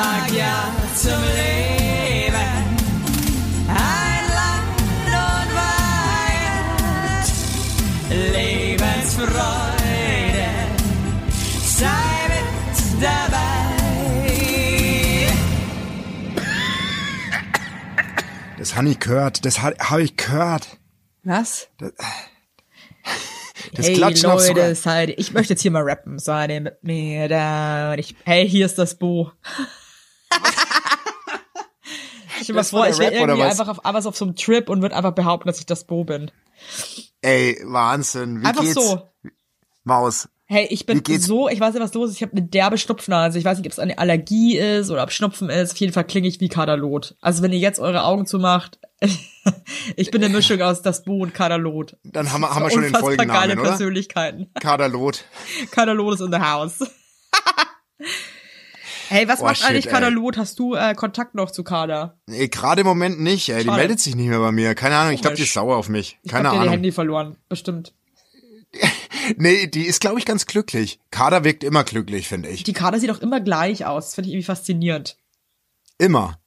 sag ja zum Leben. Ein Land und Weihend, Lebensfreude, sei mit dabei. Das habe ich gehört, das habe ich gehört. Was? Das hey auf sogar. Leute, seid, ich möchte jetzt hier mal rappen. Seid ihr mit mir da? Und ich, hey, hier ist das Bo. Ich stell mir vor, ich wäre irgendwie einfach auf, so auf so einem Trip und würde einfach behaupten, dass ich das Bo bin. Ey, Wahnsinn. Wie Einfach geht's? so. Maus. Hey, ich bin so, ich weiß nicht, was los ist. Ich habe eine derbe Schnupfnase. Ich weiß nicht, ob es eine Allergie ist oder ob Schnupfen ist. Auf jeden Fall klinge ich wie Kaderlot. Also wenn ihr jetzt eure Augen zumacht, ich bin eine Mischung aus das Bo und Kaderlot. Dann haben wir, haben wir schon den Unfassbar geile Folgennamen, oder? Persönlichkeiten. Kaderlot. Kaderlot ist in the house. hey, was Oh, macht shit, eigentlich ey. Kaderlot? Hast du äh, Kontakt noch zu Kader? Nee, gerade im Moment nicht, ey. Die Schade. meldet sich nicht mehr bei mir. Keine Ahnung, ich glaube, die ist sauer auf mich. Ich Keine dir die Ahnung. Handy verloren, bestimmt. Nee, die ist, glaube ich, ganz glücklich. Kader wirkt immer glücklich, finde ich. Die Kader sieht auch immer gleich aus. Das finde ich irgendwie faszinierend. Immer.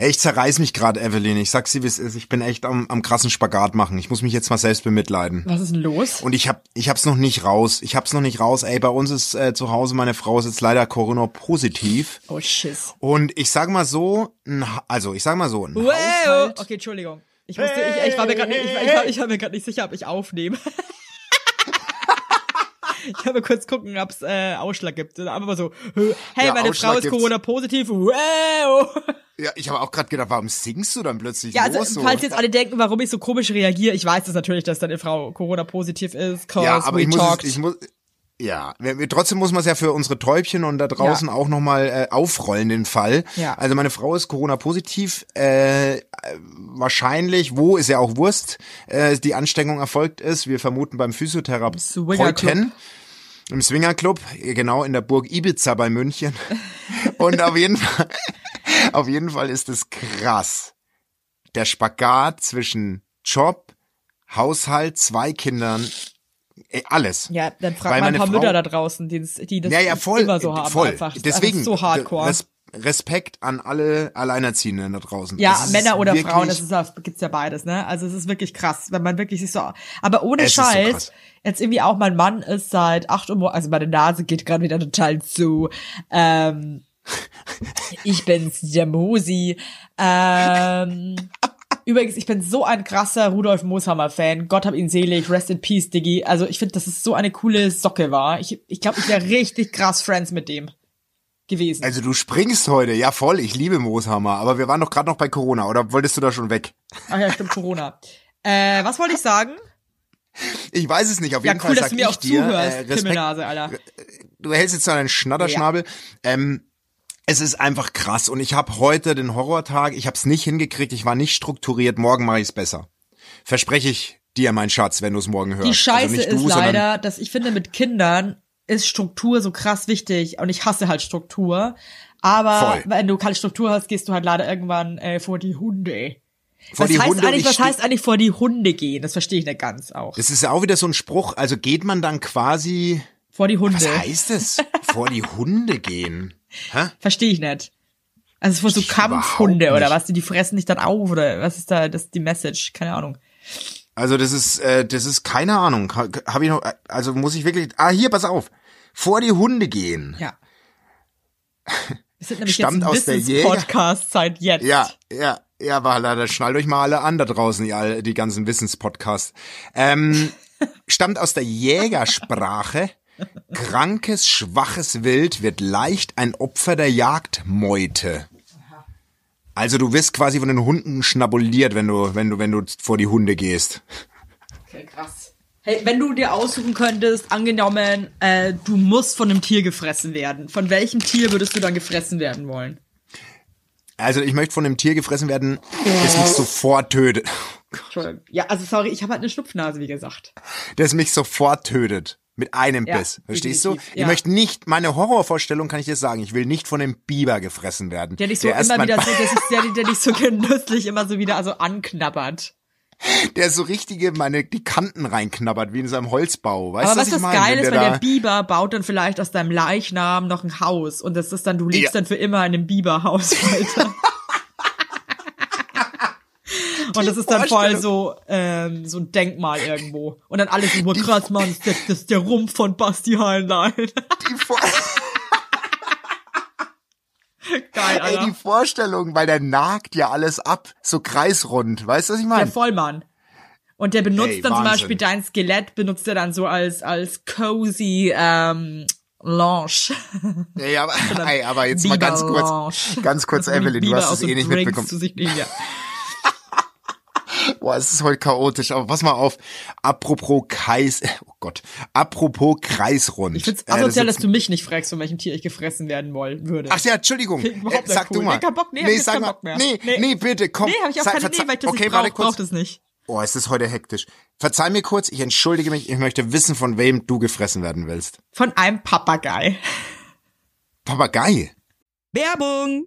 Ey, ich zerreiß mich gerade, Evelyn. Ich sag's dir, wie es ist. Ich bin echt am, am krassen Spagat machen. Ich muss mich jetzt mal selbst bemitleiden. Was ist denn los? Und ich hab, ich hab's noch nicht raus. Ich hab's noch nicht raus. Ey, bei uns ist äh, zu Hause, meine Frau ist jetzt leider Corona positiv. Oh, Schiss. Und ich sag mal so, also ich sag mal so, ein Wow. Haushalt. Okay, Entschuldigung. Ich wusste, ich, ich war mir gerade nicht, ich, war- ich, war, ich war mir gerade nicht sicher, ob ich aufnehme. ich habe kurz gucken, ob es äh, Ausschlag gibt. Einfach mal so, hey, Ja, meine Ausschlag Frau ist. Corona positiv. Wow. Ja, ich habe auch gerade gedacht, warum singst du dann plötzlich Ja, also los so? falls jetzt alle denken, warum ich so komisch reagiere, ich weiß das natürlich, dass deine Frau Corona positiv ist. Ja, aber ich muss, talked. es, ich muss, ja, wir, wir, trotzdem muss man es ja für unsere Täubchen und da draußen Ja. auch nochmal äh, aufrollen, den Fall. Ja. Also meine Frau ist Corona-positiv, äh, wahrscheinlich, wo ist ja auch Wurst, äh, die Ansteckung erfolgt ist. Wir vermuten beim Physiotherapeuten. Im Swingerclub, genau in der Burg Ibiza bei München. und auf jeden Fall, auf jeden Fall ist es krass. Der Spagat zwischen Job, Haushalt, zwei Kindern, ey, alles. ja, dann frag Weil mal ein paar Frau- Mütter da draußen, die das, die das Ja, ja, voll, immer so haben. voll. Einfach. Das ist Deswegen so hardcore. Res Respekt an alle Alleinerziehenden da draußen. Ja, Männer oder Frauen, das ist gibt's ja beides, ne? Also es ist wirklich krass, wenn man wirklich sich so, aber ohne Es so Scheiß, krass. jetzt irgendwie auch mein Mann ist seit 8 Uhr, also meine Nase geht gerade wieder total zu, ähm, ich bin's, der Mosi, ähm, Übrigens, ich bin so ein krasser Rudolf Mooshammer-Fan. Gott hab ihn selig. Rest in peace, Diggi. Also ich finde, dass es so eine coole Socke war. Ich ich, glaub, ich wäre richtig krass Friends mit dem gewesen. Also du springst heute, ja voll, ich liebe Mooshammer, aber wir waren doch gerade noch bei Corona, oder wolltest du da schon weg? Ach ja, stimmt, Corona. Äh, was wollte ich sagen? Ich weiß es nicht, auf Ja, jeden cool, Fall dass sag du mir ich auch dir, zuhörst, äh, Respekt, Pimmelnase, Alter. du hältst jetzt so einen Schnatterschnabel. Ähm, es ist einfach krass und ich habe heute den Horrortag, ich habe es nicht hingekriegt, ich war nicht strukturiert, morgen mache ich es besser. Verspreche ich dir, mein Schatz, wenn du es morgen hörst. Die Scheiße also du, ist leider, dass ich finde, mit Kindern ist Struktur so krass wichtig und ich hasse halt Struktur. Aber Voll. wenn du keine Struktur hast, gehst du halt leider irgendwann äh, vor die Hunde. Vor was heißt Hunde und eigentlich, ich was heißt eigentlich vor die Hunde gehen? Das verstehe ich nicht ganz auch. Das ist ja auch wieder so ein Spruch, also geht man dann quasi, Vor die Hunde. was heißt es? Vor die Hunde gehen. Hä? Verstehe ich nicht. Also so Versteh ich überhaupt Kampfhunde oder was? Die die fressen dich dann auf oder was ist da das ist die Message? Keine Ahnung. Also das ist, äh, das ist keine Ahnung. Habe ich noch, also muss ich wirklich, ah hier, pass auf. Vor die Hunde gehen. Ja. Wir sind nämlich Stammt jetzt ein aus der Wissenspodcast seit jetzt. Ja, ja, ja, war leider, schnallt euch mal alle an da draußen, die, all- die ganzen Wissenspodcasts. Ähm, stammt aus der Jägersprache. Krankes, schwaches Wild wird leicht ein Opfer der Jagdmeute. Also du wirst quasi von den Hunden schnabuliert, wenn du, wenn du, wenn du vor die Hunde gehst. Okay, krass. Hey, wenn du dir aussuchen könntest, angenommen, äh, du musst von einem Tier gefressen werden. Von welchem Tier würdest du dann gefressen werden wollen? Also ich möchte von einem Tier gefressen werden, das mich sofort tötet. Entschuldigung. Ja, also sorry, ich habe halt eine Schnupfnase, wie gesagt. Das mich sofort tötet. Mit einem Ja, Biss. Verstehst du? definitiv, Ich ja. möchte nicht, meine Horrorvorstellung kann ich dir sagen, ich will nicht von einem Biber gefressen werden. Der dich so erst immer wieder so, der, sich, der, der dich so genüsslich immer so wieder also anknabbert. Der so richtige, meine, die Kanten reinknabbert, wie in seinem Holzbau. Weißt Aber was das geil Wenn ist, da- der Biber baut dann vielleicht aus deinem Leichnam noch ein Haus und das ist dann, du lebst Ja. dann für immer in dem Biberhaus weiter. Und das ist dann voll so, ähm, so ein Denkmal irgendwo. Und dann alles so, krass, Mann, das ist der, das ist der Rumpf von Basti Heinlein. die, Vor Geil, ey, Alter. die Vorstellung, weil der nagt ja alles ab, so kreisrund. Weißt du, was ich Der meine? Vollmann. Und der benutzt Ey, dann zum Wahnsinn. Beispiel dein Skelett, benutzt er dann so als, als cozy, ähm, Lounge. Ey, aber, ey, aber jetzt mal ganz kurz, Biber-Lounge. ganz kurz, Evelyn, du Biber hast es eh nicht Drinks mitbekommen. Zu sich nehmen, ja. Boah, es ist heute chaotisch, aber pass mal auf. Apropos Kreis, oh Gott, apropos Kreisrund. Ich find's Äh, asozial, das dass du mich nicht fragst, von welchem Tier ich gefressen werden wollen würde. Ach ja, Entschuldigung. Äh, sag cool. du mal. Nee, kein Bock, nee, hab ich jetzt sag keinen mal. Bock mehr. Nee, nee, Nee. bitte, komm. nee, habe ich auch keine, nee, weil ich das okay, nicht warte brauche, kurz. braucht es nicht. Oh, es ist heute hektisch. Verzeih mir kurz, ich entschuldige mich, ich möchte wissen, von wem du gefressen werden willst. Von einem Papagei. Papagei. Werbung!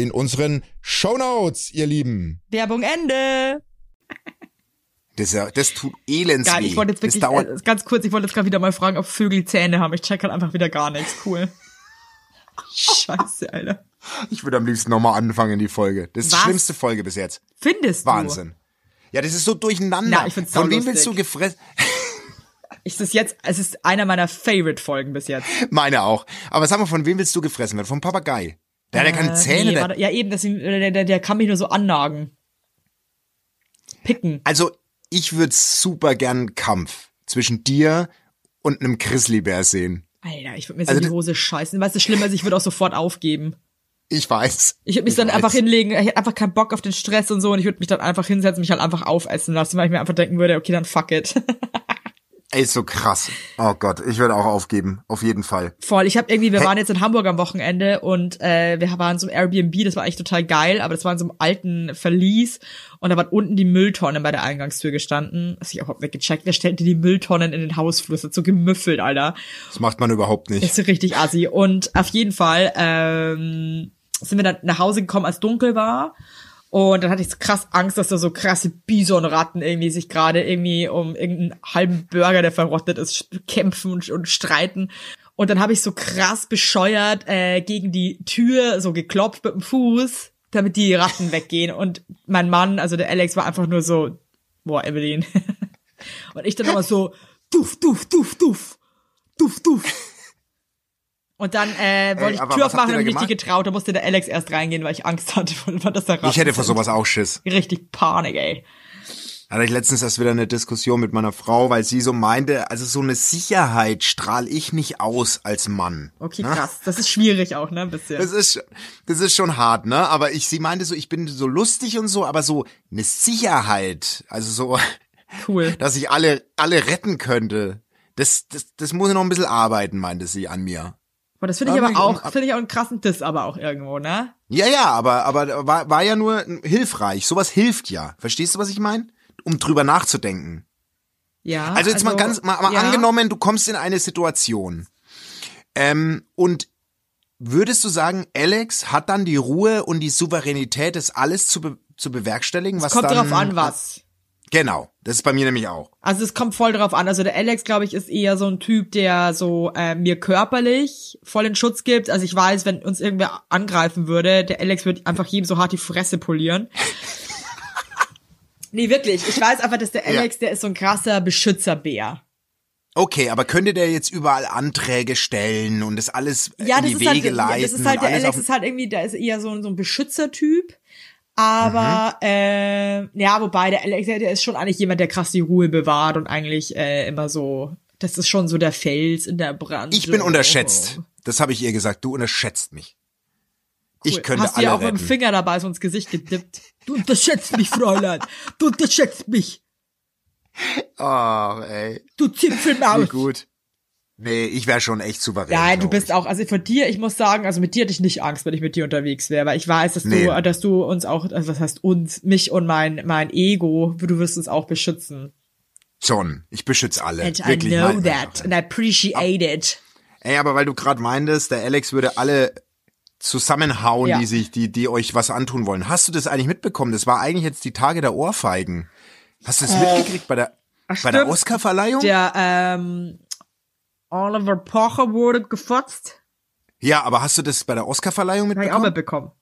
in unseren Shownotes, ihr Lieben. Werbung Ende. Das, das tut elends weh. ich wollte jetzt das wirklich, dauert, äh, ganz kurz, ich wollte jetzt gerade wieder mal fragen, ob Vögel Zähne haben. Ich check halt einfach wieder gar nichts. Cool. Scheiße, Alter. ich würde am liebsten nochmal anfangen, die Folge. Das ist die Was? schlimmste Folge bis jetzt. Findest du? Wahnsinn. Ja, das ist so durcheinander. Na, ich find's Von wem willst du gefressen? Ist das jetzt, es ist einer meiner Favorite-Folgen bis jetzt. Meine auch. Aber sag mal, von wem willst du gefressen werden? Vom Papagei. Der hat ja keine Äh, Zähne. nee, ja, eben, das, der, der, der kann mich nur so annagen. Picken. also, ich würde super gern einen Kampf zwischen dir und einem Grizzlybär sehen. Alter, ich würde mir so Also die Hose scheißen. Weißt du, das Schlimme ist, ich würde auch sofort aufgeben. Ich weiß. Ich würde mich dann weiß. einfach hinlegen, ich hätte einfach keinen Bock auf den Stress und so und ich würde mich dann einfach hinsetzen, mich halt einfach aufessen lassen, weil ich mir einfach denken würde, okay, dann fuck it. Ey, ist so krass. Oh Gott, ich würde auch aufgeben. Auf jeden Fall. Voll. Ich habe irgendwie, wir Hä? waren jetzt in Hamburg am Wochenende und äh, wir waren so im Airbnb, das war eigentlich total geil, aber das war in so einem alten Verlies und da war unten die Mülltonne bei der Eingangstür gestanden. Das hab ich auch überhaupt nicht gecheckt. Wer stellt dir die Mülltonnen in den Hausflur? Das hat so gemüffelt, Alter. Das macht man überhaupt nicht. Das ist richtig assi. Und auf jeden Fall ähm, sind wir dann nach Hause gekommen, als dunkel war. Und dann hatte ich so krass Angst, dass da so krasse Bisonratten irgendwie sich gerade irgendwie um irgendeinen halben Burger, der verrottet ist, kämpfen und, und streiten. Und dann habe ich so krass bescheuert äh, gegen die Tür so geklopft mit dem Fuß, damit die Ratten weggehen. Und mein Mann, also der Alex, war einfach nur so, boah, Evelyn. und ich dann nochmal so, duff, duff, duff, duff, duff, duff. Und dann äh, wollte Ey, ich Tür aufmachen und mich nicht getraut. Da musste der Alex erst reingehen, weil ich Angst hatte, dass da Ich hätte vor sowas auch Schiss. Richtig Panik, ey. Hatte ich letztens erst wieder eine Diskussion mit meiner Frau, weil sie so meinte, also so eine Sicherheit strahle ich nicht aus als Mann. Okay, krass. Das ist schwierig auch, ne, ein bisschen. Das ist, das ist schon hart, ne? Aber ich, sie meinte so, ich bin so lustig und so, aber so eine Sicherheit, also so, Cool. dass ich alle, alle retten könnte, das, das, das muss ich noch ein bisschen arbeiten, meinte sie an mir. Aber das finde ich Aber auch, finde ich auch einen krassen Diss aber auch irgendwo, ne? Ja, ja, aber, aber war, war ja nur hilfreich. Sowas hilft ja. Verstehst du, was ich meine? Um drüber nachzudenken. Ja. Also jetzt mal ganz, mal, mal ja. angenommen, du kommst in eine Situation ähm, und würdest du sagen, Alex hat dann die Ruhe und die Souveränität, das alles zu, be zu bewerkstelligen? Was Kommt dann, drauf an, was. Genau, das ist bei mir nämlich auch. Also es kommt voll drauf an. Also der Alex, glaube ich, ist eher so ein Typ, der so äh, mir körperlich voll den Schutz gibt. Also ich weiß, wenn uns irgendwer angreifen würde, der Alex wird einfach jedem so hart die Fresse polieren. nee, wirklich. Ich weiß einfach, dass der Ja. Alex, der ist so ein krasser Beschützerbär. Okay, aber könnte der jetzt überall Anträge stellen und das alles Ja, in das die ist halt, Wege leiten? das ist halt, der Alex ist halt irgendwie, der ist eher so, so ein Beschützertyp. Aber, Mhm. äh, ja, wobei der Alex, der ist schon eigentlich jemand, der krass die Ruhe bewahrt und eigentlich äh, immer so, das ist schon so der Fels in der Brand. Ich bin unterschätzt. Das habe ich ihr gesagt. Du unterschätzt mich. Ich könnte Hast alle auch mit dem retten. Finger dabei so ins Gesicht gedippt. Du unterschätzt mich, Fräulein. Du unterschätzt mich. Oh, ey, Du wie Zipfelmaus. gut. Nee, ich wäre schon echt souverän. Ja, du bist ich. auch, also von dir, ich muss sagen, also mit dir hätte ich nicht Angst, wenn ich mit dir unterwegs wäre, weil ich weiß, dass Nee. du, dass du uns auch, also was heißt uns, mich und mein, mein Ego, du wirst uns auch beschützen. schon. Ich beschütze alle. And I Wirklich. know Nein. that and I appreciate it. Ey, aber weil du gerade meintest, der Alex würde alle zusammenhauen, Ja. die sich, die, die euch was antun wollen. Hast du das eigentlich mitbekommen? Das war eigentlich jetzt die Tage der Ohrfeigen. Hast du das mitgekriegt bei der, bei der Äh, stimmt. Oscarverleihung? Der, ähm, Oliver Pocher wurde gefotzt. Ja, aber hast du das bei der Oscarverleihung Habe ich auch mitbekommen? mitbekommen.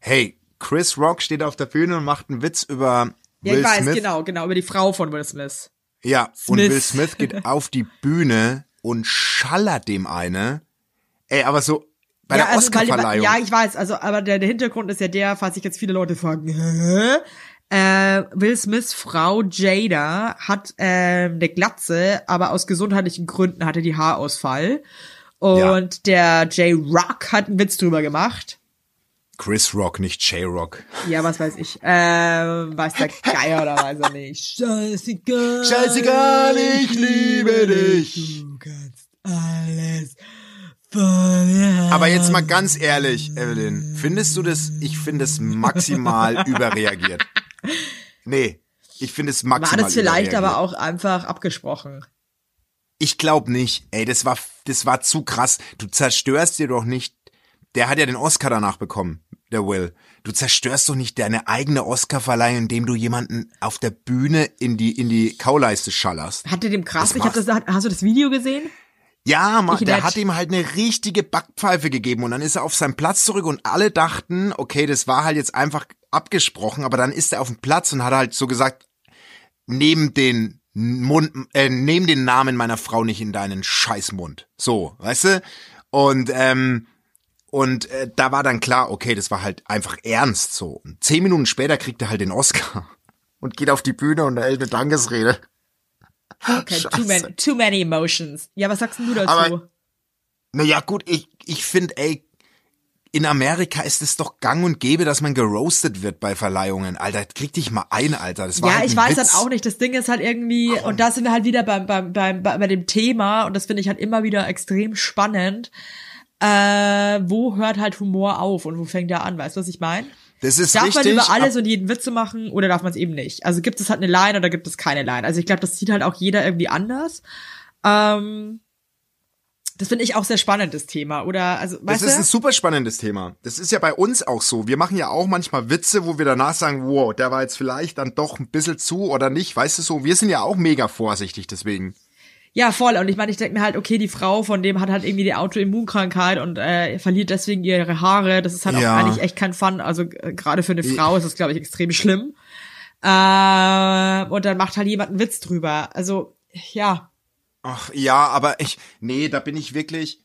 Hey, Chris Rock steht auf der Bühne und macht einen Witz über Ja, Will ich weiß, Smith. genau, genau, über die Frau von Will Smith. Ja, und Smith. Will Smith geht auf die Bühne und schallert dem eine. Ey, aber so bei der also, Oscarverleihung. Ja, ich weiß, also, aber der, der Hintergrund ist ja der, falls sich jetzt viele Leute fragen, hä? Äh, Will Smiths Frau Jada hat ähm, eine Glatze, aber aus gesundheitlichen Gründen hatte die Haarausfall. Und der J Rock hat einen Witz drüber gemacht. Chris Rock, nicht J-Rock. Ja, was weiß ich. Ähm, weiß der Geier oder weiß er nicht. Scheißegal. Scheißegal, ich liebe dich. Du kannst alles Aber jetzt mal ganz ehrlich, Evelyn, findest du das, ich finde es maximal überreagiert. Nee, ich finde es War maximal das vielleicht aber auch einfach abgesprochen? Ich glaube nicht. Ey, das war, das war zu krass. Du zerstörst dir doch nicht. Der hat ja den Oscar danach bekommen, der Will. Du zerstörst doch nicht deine eigene Oscarverleihung, indem du jemanden auf der Bühne in die, in die Kauleiste schallerst. Hatte dem krass, ich hab das, hast du das Video gesehen? Ja, man, der hat ihm halt eine richtige Backpfeife gegeben und dann ist er auf seinen Platz zurück und alle dachten, okay, das war halt jetzt einfach abgesprochen, aber dann ist er auf dem Platz und hat halt so gesagt, nehm den Mund, äh, nehm den Namen meiner Frau nicht in deinen Scheißmund. So, weißt du? Und ähm, und äh, da war dann klar, okay, das war halt einfach ernst so. Und zehn Minuten später kriegt er halt den Oscar und geht auf die Bühne und hält eine Dankesrede. Okay, too many, too many emotions. Ja, was sagst du dazu? Aber- Naja, gut, ich, ich finde, ey, in Amerika ist es doch gang und gäbe, dass man geroastet wird bei Verleihungen. Alter, krieg dich mal ein, Alter. Das war ja, halt ich weiß Witz. dann auch nicht. Das Ding ist halt irgendwie, und da sind wir halt wieder beim, beim, beim, bei, bei dem Thema, und das finde ich halt immer wieder extrem spannend. Äh, wo hört halt Humor auf und wo fängt er an? Weißt du, was ich meine? Das ist Darf richtig. man über alles und jeden Witze machen oder darf man es eben nicht? Also gibt es halt eine Line oder gibt es keine Line? Also ich glaube, das sieht halt auch jeder irgendwie anders. Ähm, das finde ich auch sehr spannend, das Thema. Oder, also, das weißt ist ein du? super spannendes Thema. Das ist ja bei uns auch so. Wir machen ja auch manchmal Witze, wo wir danach sagen, wow, der war jetzt vielleicht dann doch ein bisschen zu oder nicht. Weißt du so, wir sind ja auch mega vorsichtig deswegen. Ja, voll. Und ich meine, ich denke mir halt, okay, die Frau von dem hat halt irgendwie die Autoimmunkrankheit und äh, verliert deswegen ihre Haare. Das ist halt Ja. auch eigentlich echt kein Fun. Also äh, gerade für eine Frau ist das, glaube ich, extrem schlimm. Äh, und dann macht halt jemand einen Witz drüber. Also, ja. Ach ja, aber ich, nee, da bin ich wirklich,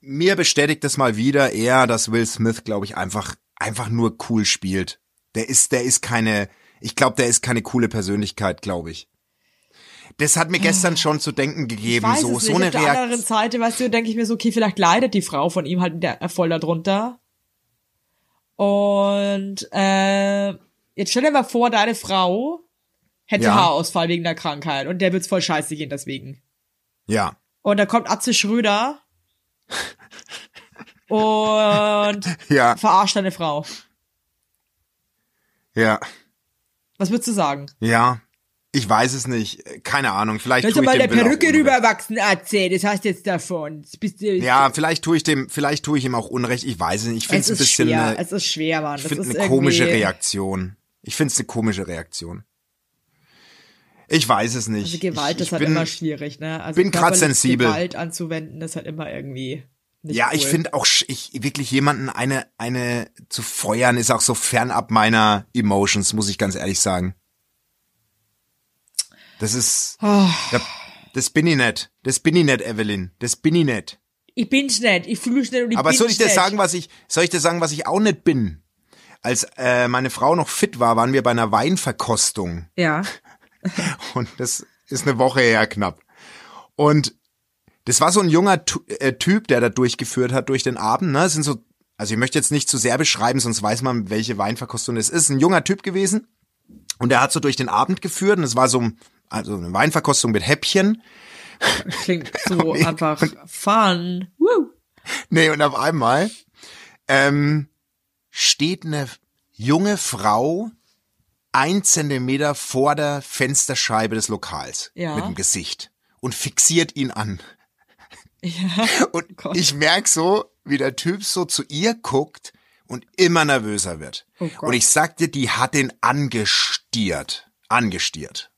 mir bestätigt das mal wieder eher, dass Will Smith, glaube ich, einfach, einfach nur cool spielt. Der ist, der ist keine, ich glaube, der ist keine coole Persönlichkeit, glaube ich. Das hat mir gestern schon zu denken gegeben, so, es so nicht. eine Auf der anderen Reaktion. Seite, weißt du, denke ich mir so, okay, vielleicht leidet die Frau von ihm halt der, voll darunter. Und äh, jetzt stell dir mal vor, deine Frau hätte Ja. Haarausfall wegen der Krankheit und der wird's voll scheiße gehen deswegen. Ja, Und da kommt Atze Schröder und ja, verarscht deine Frau. ja, Was würdest du sagen? ja. Ich weiß es nicht. Keine Ahnung. Vielleicht ich mal der Perücke rüberwachsen, AC, das heißt jetzt davon. Das bist du, Ja, vielleicht tue ich dem, vielleicht tue ich ihm auch Unrecht. Ich weiß es nicht. Ich finde es ein ist bisschen, schwer, eine, es ist schwer, Mann. ich Das finde eine komische Reaktion. Ich finde es eine komische Reaktion. Ich weiß es nicht. Also Gewalt ich, ist ich halt bin, immer schwierig, ne? Also bin grad körperliche sensibel. Gewalt anzuwenden ist halt immer irgendwie nicht Ja, cool. ich finde auch, ich wirklich jemanden eine, eine zu feuern ist auch so fernab meiner Emotions, muss ich ganz ehrlich sagen. Das ist, Oh. da, das bin ich nicht. Das bin ich nicht, Evelyn. Das bin ich nicht. Ich bin's nicht, ich fühl's nicht und ich Aber soll ich dir sagen, was ich, soll ich dir sagen, was ich auch nicht bin? Als äh, meine Frau noch fit war, waren wir bei einer Weinverkostung. Ja. Und das ist eine Woche her knapp. Und das war so ein junger äh, Typ, der da durchgeführt hat durch den Abend. Ne? Das sind so, also ich möchte jetzt nicht zu sehr beschreiben, sonst weiß man, welche Weinverkostung es ist. Ein junger Typ gewesen. Und der hat so durch den Abend geführt. Und es war so also eine Weinverkostung mit Häppchen. Klingt so einfach fun. Woo. Nee, und auf einmal ähm, steht eine junge Frau ein Zentimeter vor der Fensterscheibe des Lokals Ja. mit dem Gesicht und fixiert ihn an. Ja. Und Gott. ich merk so, wie der Typ so zu ihr guckt und immer nervöser wird. Oh und ich sagte, die hat den angestiert. Angestiert.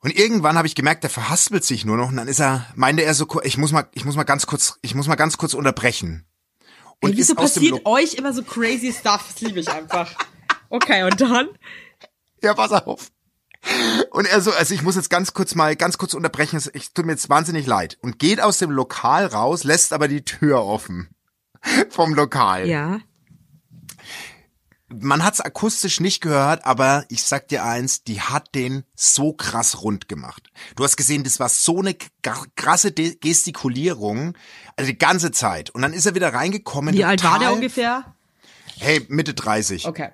Und irgendwann habe ich gemerkt, der verhaspelt sich nur noch und dann ist er, meinte er so, ich muss mal, ich muss mal ganz kurz, ich muss mal ganz kurz unterbrechen. Und Ey, wieso passiert euch immer so crazy stuff? Das liebe ich einfach. Okay, und dann? Ja, pass auf. Und er so, also ich muss jetzt ganz kurz mal, ganz kurz unterbrechen, es- ich tut mir jetzt wahnsinnig leid. Und geht aus dem Lokal raus, lässt aber die Tür offen. Vom Lokal. Ja. Man hat's akustisch nicht gehört, aber ich sag dir eins, die hat den so krass rund gemacht. Du hast gesehen, das war so eine krasse De Gestikulierung, also die ganze Zeit. Und dann ist er wieder reingekommen. Wie alt war der ungefähr? Hey, Mitte 30. Okay.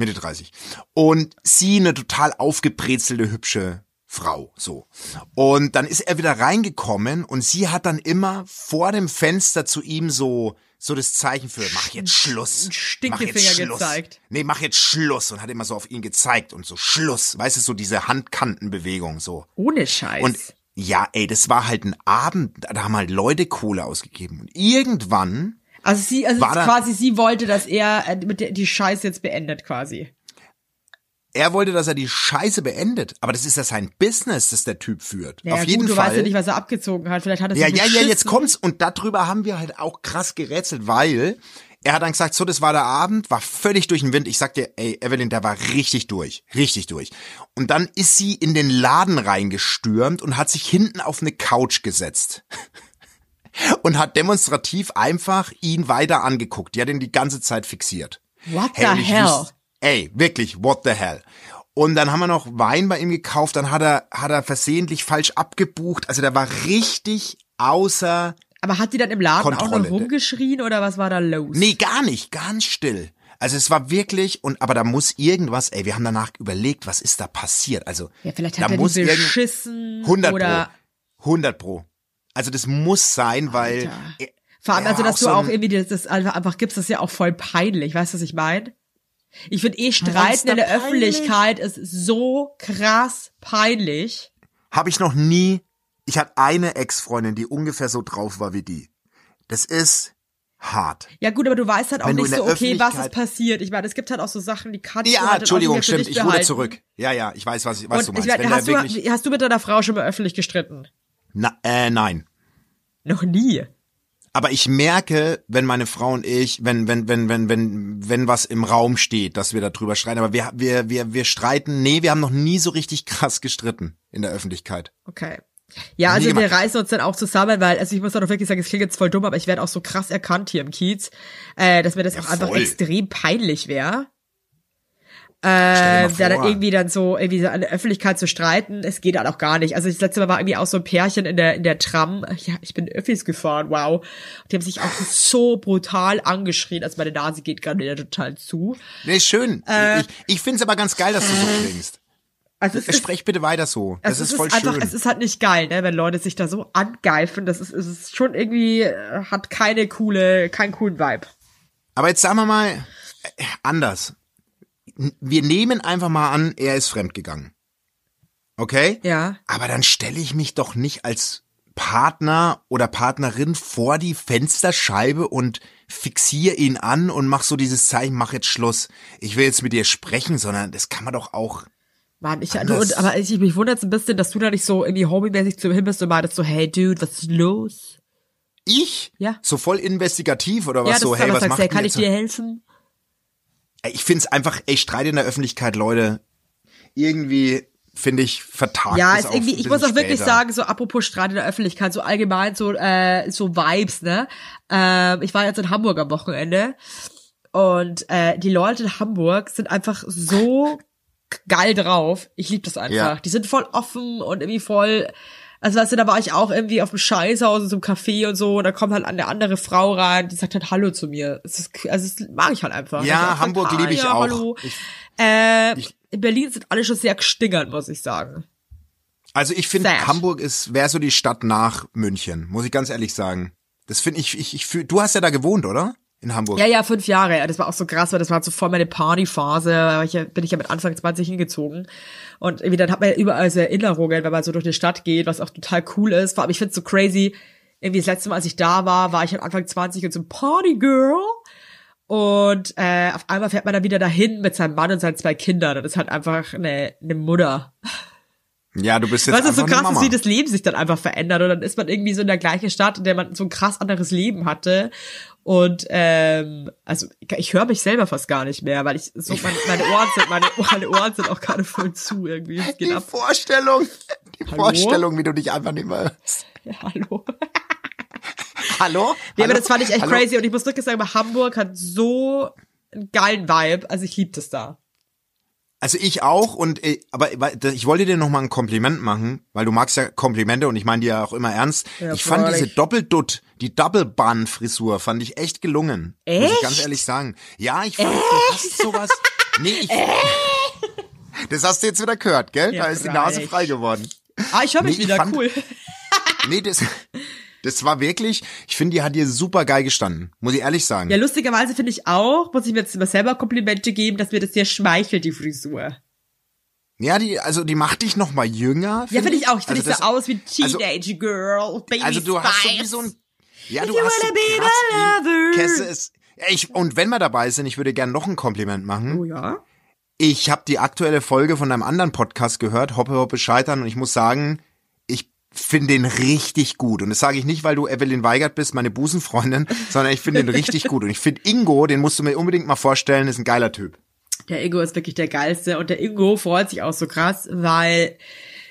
Mitte 30. Und sie eine total aufgebrezelte, hübsche Frau, so. Und dann ist er wieder reingekommen und sie hat dann immer vor dem Fenster zu ihm so, so das Zeichen für, mach jetzt Schluss. Mach jetzt Schluss. gezeigt. Nee, mach jetzt Schluss und hat immer so auf ihn gezeigt und so Schluss. Weißt du, so diese Handkantenbewegung, so. Ohne Scheiß. Und ja, ey, das war halt ein Abend, da haben halt Leute Kohle ausgegeben. Und irgendwann, also sie, also da- quasi sie wollte, dass er äh, mit die Scheiße jetzt beendet quasi. er wollte, dass er die Scheiße beendet. Aber das ist ja sein Business, das der Typ führt. Naja, Auf jeden gut, du Fall. weißt ja nicht, was er abgezogen hat. Vielleicht hat er Ja, ja, ja, jetzt kommt's. Und darüber haben wir halt auch krass gerätselt, weil er hat dann gesagt, so, das war der Abend, war völlig durch den Wind. Ich sag dir, ey, Evelyn, der war richtig durch, richtig durch. Und dann ist sie in den Laden reingestürmt und hat sich hinten auf eine Couch gesetzt. Und hat demonstrativ einfach ihn weiter angeguckt. Die hat ihn die ganze Zeit fixiert. What Hey, the hell? ey, wirklich, what the hell. Und dann haben wir noch Wein bei ihm gekauft, dann hat er, hat er versehentlich falsch abgebucht. Also der war richtig außer, Aber hat die dann im Laden auch Kontrolle. noch rumgeschrien oder was war da los? nee, gar nicht, ganz still. Also es war wirklich, und aber da muss irgendwas, ey, wir haben danach überlegt, was ist da passiert? Also Ja, vielleicht da hat er muss beschissen 100 oder pro, 100 pro. Also das muss sein, weil Alter. er- vor allem, er also dass du so auch irgendwie das, das einfach, einfach gibst, das ist ja auch voll peinlich, weißt du, was ich meine? Ich finde eh Streiten in der peinlich? Öffentlichkeit ist so krass peinlich. Habe ich noch nie. Ich hatte eine Ex-Freundin, die ungefähr so drauf war wie die. Das ist hart. Ja gut, aber du weißt halt auch Wenn du nicht so, okay, was ist passiert. Ich meine, es gibt halt auch so Sachen, die kannst du Ja, halt dann auch Entschuldigung, nicht mehr für stimmt. Ich behalten. zurück. Ja, ja, ich weiß, was, ich- was Und du ich meinst. meine, Wenn hast, du, hast du mit deiner Frau schon mal öffentlich gestritten? Na, äh, nein. Noch nie. Aber ich merke, wenn meine Frau und ich, wenn, wenn, wenn, wenn, wenn, wenn was im Raum steht, dass wir darüber streiten. Aber wir, wir, wir, wir streiten, nee, wir haben noch nie so richtig krass gestritten in der Öffentlichkeit. Okay. Ja, also wir reißen uns dann auch zusammen, weil, also ich muss auch wirklich sagen, es klingt jetzt voll dumm, aber ich werde auch so krass erkannt hier im Kiez, äh, dass mir das Ja, auch einfach voll. extrem peinlich wäre. Äh, da dann irgendwie dann so irgendwie so an der Öffentlichkeit zu streiten, es geht halt auch gar nicht. Also das letzte Mal war irgendwie auch so ein Pärchen in der in der Tram. Ja, ich bin Öffis gefahren, wow. Die haben sich auch so brutal angeschrien, als meine Nase geht gerade wieder total zu. Nee, schön. Äh. ich ich finde es aber ganz geil, dass du so klingst. Also es ist, Sprech bitte weiter so. Das also ist es voll ist einfach, schön. es ist halt nicht geil, ne, wenn Leute sich da so angeifen. Das ist, es ist schon irgendwie, äh, hat keine coole, keinen coolen Vibe. Aber jetzt sagen wir mal äh, anders. Wir nehmen einfach mal an, er ist fremdgegangen. Okay? Ja. Aber dann stelle ich mich doch nicht als Partner oder Partnerin vor die Fensterscheibe und fixiere ihn an und mach so dieses Zeichen, mach jetzt Schluss. Ich will jetzt mit dir sprechen, sondern das kann man doch auch. Mann, ich, Anders. und, aber ich, mich wundert ein bisschen, dass du da nicht so irgendwie homie-mäßig zu ihm hin bist und meintest so, hey Dude, was ist los? Ich? Ja. So voll investigativ oder was ja, so, hey, was sagst, macht hey, kann ich dir helfen? Ich find's einfach, ey, Streit in der Öffentlichkeit, Leute, irgendwie finde ich vertagt. Ja, es ist irgendwie, ich muss auch wirklich später. sagen, so apropos Streit in der Öffentlichkeit, so allgemein so, äh, so Vibes, ne? Ähm, ich war jetzt in Hamburg am Wochenende und äh, die Leute in Hamburg sind einfach so geil drauf. Ich lieb das einfach. Ja. Die sind voll offen und irgendwie voll. Also weißt du, da war ich auch irgendwie auf dem Scheißhaus in so einem Café und so, und da kommt halt eine andere Frau rein, die sagt halt Hallo zu mir. Das ist, also das mag ich halt einfach. Ja, Also, Hamburg liebe ich ja, auch. Hallo. Ich- äh, ich- in Berlin sind alle schon sehr gestingert, muss ich sagen. Also ich finde. Hamburg ist, wäre so die Stadt nach München, muss ich ganz ehrlich sagen. Das finde ich, ich, ich fühl, du hast ja da gewohnt, oder? In Hamburg. Ja, ja, fünf Jahre. Ja, Das war auch so krass, weil das war so voll meine Partyphase. Ich bin ich ja mit Anfang 20 hingezogen. Und irgendwie dann hat man ja überall so Erinnerungen, wenn man so durch die Stadt geht, was auch total cool ist. Vor allem, ich find's so crazy. Irgendwie das letzte Mal, als ich da war, war ich halt Anfang 20 und so ein Partygirl. Und äh, auf einmal fährt man dann wieder dahin mit seinem Mann und seinen zwei Kindern. Und das ist halt einfach eine, eine Mutter. Ja, du bist jetzt Weißt du, so krass ist, wie das Leben sich dann einfach verändert. Und dann ist man irgendwie so in der gleichen Stadt, in der man so ein krass anderes Leben hatte. Und ähm, also ich, höre mich selber fast gar nicht mehr, weil ich so meine, meine Ohren sind, meine, meine Ohren sind auch gerade voll zu irgendwie. Es geht Die ab. Vorstellung, die Hallo? Vorstellung, wie du dich einfach nicht mehr hörst. Ja, hallo. Hallo? Ja, aber das fand ich echt Hallo? crazy und ich muss wirklich sagen, Hamburg hat so einen geilen Vibe. Also ich lieb das da. Also ich auch und äh, aber ich wollte dir noch mal ein Kompliment machen, weil du magst ja Komplimente und ich meine die ja auch immer ernst. Ja, ich fand diese Doppeldutt, die Bun Frisur fand ich echt gelungen. Muss ich Echt? ganz ehrlich sagen. Ja, ich fand du hast sowas. Nee, ich Das hast du jetzt wieder gehört, gell? Ja, da ist die Nase frei geworden. Ah, ich höre mich Nee, wieder, fand- cool. Nee, das das war wirklich, ich finde, die hat dir super geil gestanden, muss ich ehrlich sagen. Ja, lustigerweise finde ich auch, muss ich mir jetzt immer selber Komplimente geben, dass mir das sehr schmeichelt, die Frisur. Ja, die also die macht dich noch mal jünger. Ja, finde ich auch. Ich finde, Also sah aus wie also- Teenage Girl, Baby Also du hast so wie Spice. so ein ja, If du hast so krass. Kesse ist. Ich, und wenn wir dabei sind, ich würde gern noch ein Kompliment machen. Oh ja? Ich habe die aktuelle Folge von einem anderen Podcast gehört, Hoppe Hoppe Scheitern, und ich muss sagen, finde den richtig gut. Und das sage ich nicht, weil du Evelyn Weigert bist, meine Busenfreundin, sondern ich finde den richtig gut. Und ich finde Ingo, den musst du mir unbedingt mal vorstellen, ist ein geiler Typ. Der Ingo ist wirklich der geilste und der Ingo freut sich auch so krass, weil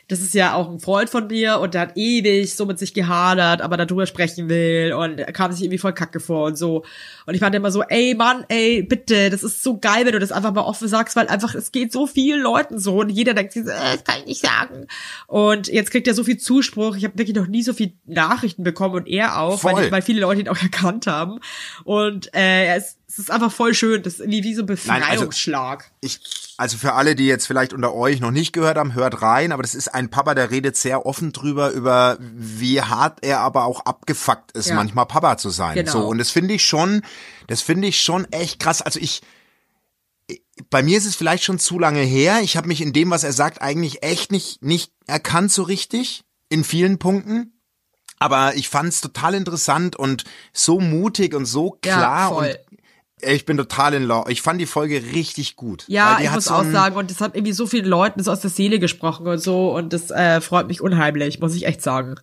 das ist ja auch ein Freund von mir und der hat ewig so mit sich gehadert, aber darüber sprechen will und er kam sich irgendwie voll kacke vor und so. Und ich meinte immer so, ey Mann, ey, bitte, das ist so geil, wenn du das einfach mal offen sagst, weil einfach, es geht so vielen Leuten so und jeder denkt sich so, äh, das kann ich nicht sagen. Und jetzt kriegt er so viel Zuspruch. Ich habe wirklich noch nie so viel Nachrichten bekommen und er auch, weil, weil viele Leute ihn auch erkannt haben. Und äh, er ist, es ist einfach voll schön. Das ist irgendwie wie so ein Nein, also- Befreiungsschlag. Ich, also für alle, die jetzt vielleicht unter euch noch nicht gehört haben, hört rein, aber das ist ein Papa, der redet sehr offen drüber, über wie hart er aber auch abgefuckt ist, Ja. manchmal Papa zu sein. Genau. So, und das finde ich schon, das finde ich schon echt krass. Also ich, bei mir ist es vielleicht schon zu lange her. Ich habe mich in dem, was er sagt, eigentlich echt nicht, nicht erkannt so richtig. In vielen Punkten. Aber ich fand es total interessant und so mutig und so klar voll. und ich bin total in Law. Ich fand die Folge richtig gut. Ja, ich muss so auch sagen, und das hat irgendwie so vielen Leuten so aus der Seele gesprochen und so, und das äh, freut mich unheimlich, muss ich echt sagen.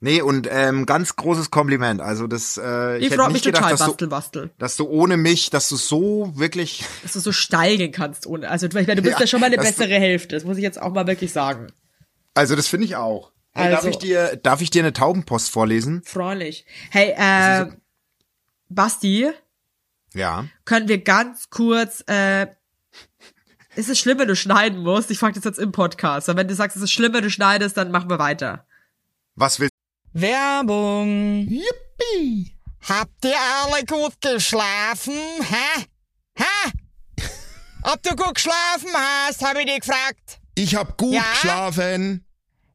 Nee, und ähm, ganz großes Kompliment. Also das, äh, ich, Ich freut mich gedacht, total, dass du, Bastel, Bastel. dass du ohne mich, dass du so wirklich. Dass du so steil gehen kannst ohne. Also ich meine, du bist ja, Ja, schon mal eine bessere Hälfte, das muss ich jetzt auch mal wirklich sagen. Also das finde ich auch. Hey, darf Also- ich dir, darf ich dir eine Taubenpost vorlesen? Freulich. Hey, äh, Basti, Ja. können wir ganz kurz, äh, ist es schlimm, wenn du schneiden musst? Ich frage das jetzt im Podcast. Und wenn du sagst, es ist schlimm, wenn du schneidest, dann machen wir weiter. Was willst Werbung. Yippie! Habt ihr alle gut geschlafen? Hä? Hä? Ob du gut geschlafen hast, habe ich dich gefragt. Ich hab gut Ja? geschlafen.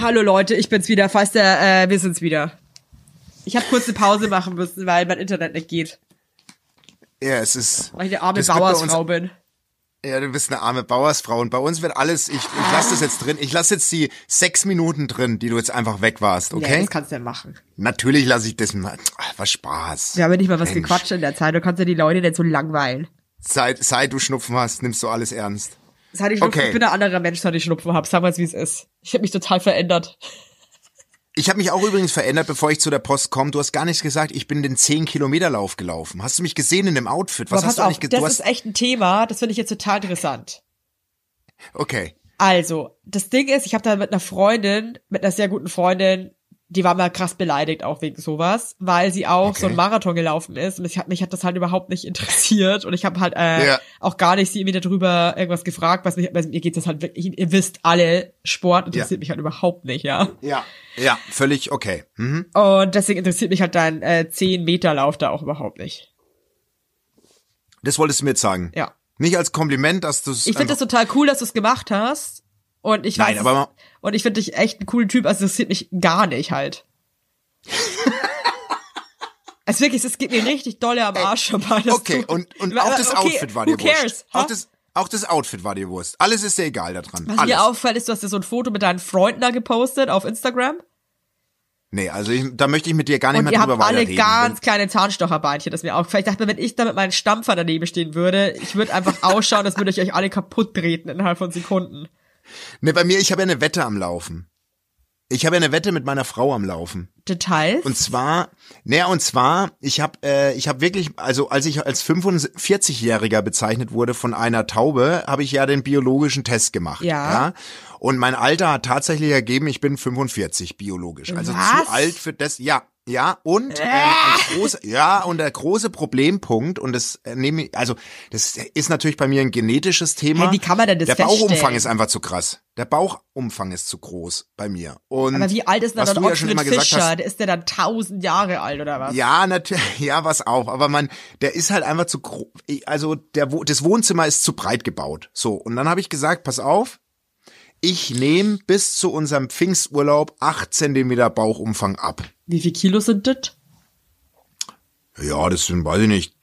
Hallo Leute, ich bin's wieder. Falls der, äh, wir sind's wieder. Ich habe kurz eine Pause machen müssen, weil mein Internet nicht geht. Ja, es ist. Weil ich eine arme Bauersfrau uns- bin. Ja, du bist eine arme Bauersfrau und bei uns wird alles, ich, ich lasse das jetzt drin, ich lasse jetzt die sechs Minuten drin, die du jetzt einfach weg warst, Ja, okay? das kannst du ja machen. Natürlich lasse ich das mal, Ach, was Spaß. Wir haben ja nicht mal was Mensch. gequatscht in der Zeit. Du kannst ja die Leute nicht so langweilen. Seit, seit du Schnupfen hast, nimmst du alles ernst. Ich Schnupfen, Okay. ich bin ein anderer Mensch, seit ich Schnupfen hab. Sag mal, wie es ist. Ich habe mich total verändert. Ich habe mich auch übrigens verändert, bevor ich zu der Post komme. Du hast gar nichts gesagt, ich bin den 10-Kilometer-Lauf gelaufen. Hast du mich gesehen in dem Outfit? Was hast du auf, eigentlich ge- das ist echt ein Thema. Das finde ich jetzt total interessant. Okay. Also, das Ding ist, ich habe da mit einer Freundin, mit einer sehr guten Freundin, die war mal krass beleidigt auch wegen sowas, weil sie auch so Okay. einen Marathon gelaufen ist und ich hab, mich hat das halt überhaupt nicht interessiert und ich habe halt äh, Ja. auch gar nicht sie wieder darüber irgendwas gefragt, was mich, weil mir geht das halt wirklich, ihr wisst alle, Sport interessiert Ja. mich halt überhaupt nicht, ja. Ja. Ja, völlig okay. Mhm. Und deswegen interessiert mich halt dein äh, 10 Meter Lauf da auch überhaupt nicht. Das wolltest du mir jetzt sagen. Ja. Nicht als Kompliment, dass du es. Ich finde das total cool, dass du es gemacht hast. Und ich weiß, Nein, aber ma- und ich finde dich echt ein cooler Typ, also es interessiert mich gar nicht halt. es wirklich, es geht mir richtig dolle am Arsch vorbei. dass Okay, du- und, und auch das okay, Outfit war dir wurscht. cares, Auch ha? das, auch das Outfit war dir wurscht. Alles ist dir egal da dran. Was Alles. mir auffällt, ist, du hast ja so ein Foto mit deinen Freunden da gepostet auf Instagram. Nee, also ich, da möchte ich mit dir gar nicht Und mehr ihr drüber habt alle weiterreden. ganz kleine Zahnstocherbeinchen, das mir auffällt. Ich dachte mir, wenn ich da mit meinem Stampfer daneben stehen würde, ich würde einfach ausschauen, als würde ich euch alle kaputt treten innerhalb von Sekunden. Nee, bei mir, ich habe ja eine Wette am Laufen. Ich habe ja eine Wette mit meiner Frau am Laufen. Details? Und zwar, naja, und zwar, ich habe äh, ich habe wirklich, also als ich als 45-Jähriger bezeichnet wurde von einer Taube, habe ich ja den biologischen Test gemacht. Ja. ja. Und mein Alter hat tatsächlich ergeben, ich bin 45 biologisch. Also Was? zu alt für das, ja. Ja, und äh, ein große, ja, und der große Problempunkt, und das äh, nehme ich, also das ist natürlich bei mir ein genetisches Thema. Hey, wie kann man denn das Der Bauchumfang feststellen? ist einfach zu krass. Der Bauchumfang ist zu groß bei mir. Und Aber wie alt ist denn dann du ja schon immer gesagt Fischer? hast, Der ist der dann tausend Jahre alt oder was? ja, natürlich, ja, was auch. Aber man, der ist halt einfach zu groß. Also der, das Wohnzimmer ist zu breit gebaut. So und dann habe ich gesagt, pass auf, ich nehme bis zu unserem Pfingsturlaub acht Zentimeter Bauchumfang ab. Wie viel Kilo sind das? Ja, das sind, weiß ich nicht,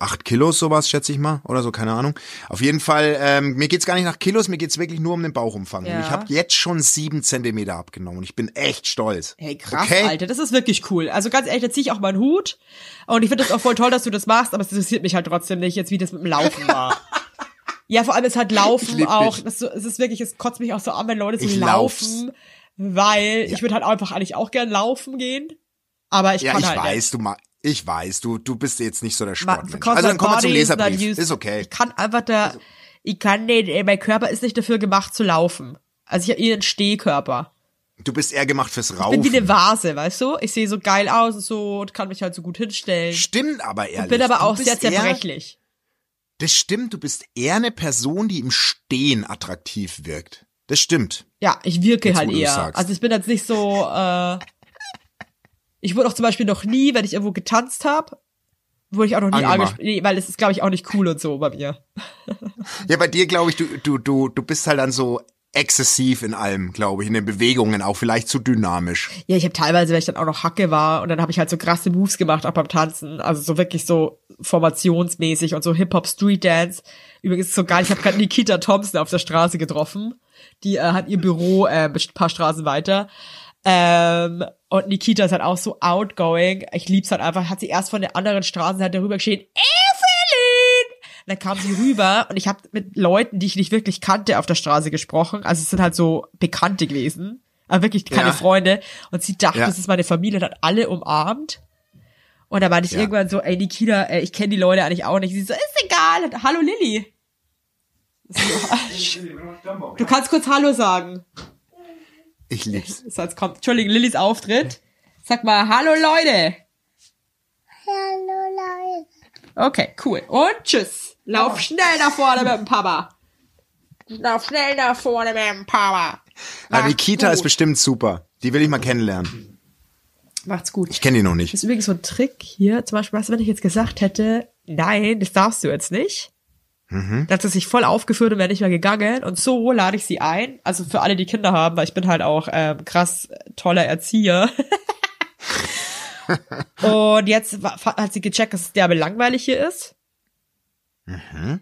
acht Kilos sowas, schätze ich mal, oder so, keine Ahnung. Auf jeden Fall, ähm, mir geht's gar nicht nach Kilos, mir geht's wirklich nur um den Bauchumfang. Ja. Und ich habe jetzt schon sieben Zentimeter abgenommen und ich bin echt stolz. Hey, krass, okay? Alter, das ist wirklich cool. Also ganz ehrlich, da zieh ich auch meinen Hut. Und ich finde das auch voll toll, dass du das machst, aber es interessiert mich halt trotzdem nicht, jetzt wie das mit dem Laufen war. ja, vor allem ist halt Ich Laufen auch, das es ist wirklich, es kotzt mich auch so an, wenn Leute so Ich lauf's. laufen, weil ich würde halt einfach eigentlich auch gern laufen gehen. Aber ich Ja, kann ich halt weiß, nicht. du ma ich weiß, du, du bist jetzt nicht so der Sportmensch. Also dann kommen wir zum Leserbrief. Ist okay. Ich kann einfach da, ich kann nicht, ey, mein Körper ist nicht dafür gemacht zu laufen. Also ich habe eher einen Stehkörper. Du bist eher gemacht fürs Ich Raufen. bin wie eine Vase, weißt du? Ich sehe so geil aus und so und kann mich halt so gut hinstellen. Stimmt aber ehrlich. bin aber auch sehr zerbrechlich. Das stimmt, du bist eher eine Person, die im Stehen attraktiv wirkt. Das stimmt. Ja, ich wirke Jetzt, halt es eher. Also ich bin jetzt nicht so, äh, ich wurde auch zum Beispiel noch nie, wenn ich irgendwo getanzt habe, wurde ich auch noch nie angesprochen, nee, weil das ist, glaube ich, auch nicht cool und so bei mir. Ja, bei dir glaube ich, du, du, du, du bist halt dann so exzessiv in allem, glaube ich, in den Bewegungen auch vielleicht zu dynamisch. Ja, ich habe teilweise, wenn ich dann auch noch Hacke war und dann habe ich halt so krasse Moves gemacht, auch beim Tanzen. Also so wirklich so formationsmäßig und so Hip-Hop Street Dance. Übrigens ist so geil, ich habe gerade Nikita Thompson auf der Straße getroffen. Die äh, hat ihr Büro äh, ein paar Straßen weiter. Ähm, und Nikita ist halt auch so outgoing. Ich lieb's halt einfach. Hat sie erst von der anderen Straßenseite rüber geschrien, Evelyn! Und dann kam sie rüber und ich habe mit Leuten, die ich nicht wirklich kannte, auf der Straße gesprochen. Also es sind halt so Bekannte gewesen. Aber wirklich keine Ja. Freunde. Und sie dachte, Ja. das ist meine Familie und hat alle umarmt. Und da meinte ich Ja. irgendwann so, ey Nikita, ey, ich kenne die Leute eigentlich auch nicht. Sie so, ist egal. Und, Hallo Lilly. So, du kannst kurz Hallo sagen. Ich lieb's. So, jetzt kommt, Entschuldigung, Lillys Auftritt. Sag mal, hallo Leute. Hallo Leute. Okay, cool. Und tschüss. Lauf schnell nach vorne mit dem Papa. Lauf schnell nach vorne mit dem Papa. Aber Macht's Nikita gut. ist bestimmt super. Die will ich mal kennenlernen. Macht's gut. Ich kenne die noch nicht. Das ist übrigens so ein Trick hier. Zum Beispiel, was, wenn ich jetzt gesagt hätte, nein, das darfst du jetzt nicht. Mhm. Dann hat sie sich voll aufgeführt und wäre nicht mehr gegangen. Und so lade ich sie ein. Also für alle, die Kinder haben, weil ich bin halt auch ähm, krass toller Erzieher. und jetzt hat sie gecheckt, dass es derbe langweilig hier ist.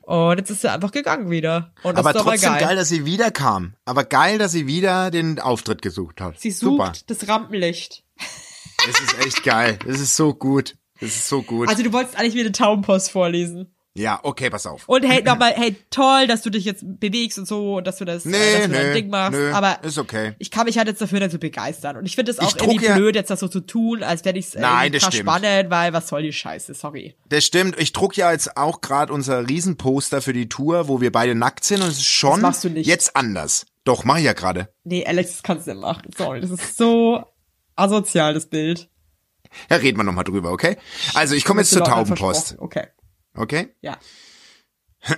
Und jetzt ist sie einfach gegangen wieder. Und das Mhm. Aber ist doch trotzdem geil. geil. dass sie wieder kam. Aber geil, dass sie wieder den Auftritt gesucht hat. Sie sucht Super. das Rampenlicht. Das ist echt geil. Das ist so gut. Das ist so gut. Also du wolltest eigentlich wieder Taubenpost vorlesen. Ja, okay, pass auf. Und hey, nochmal, hey, toll, dass du dich jetzt bewegst und so und dass du das, äh, Nee, dass du dein nee, Ding machst. nö, aber ist okay. ich kann mich halt jetzt dafür so begeistern. Und ich finde es auch Ich irgendwie ja- blöd, jetzt das so zu tun, als wenn ich es äh, spannend, weil was soll die Scheiße, sorry. Das stimmt. Ich druck ja jetzt auch gerade unser Riesenposter für die Tour, wo wir beide nackt sind und es ist schon Das machst du nicht. jetzt anders. Doch, mach ich ja gerade. Nee, Alex, das kannst du nicht machen. Sorry, das ist so asozial, das Bild. Ja, reden wir nochmal drüber, okay? Also, ich komme jetzt zur Taubenpost. Okay, okay? ja.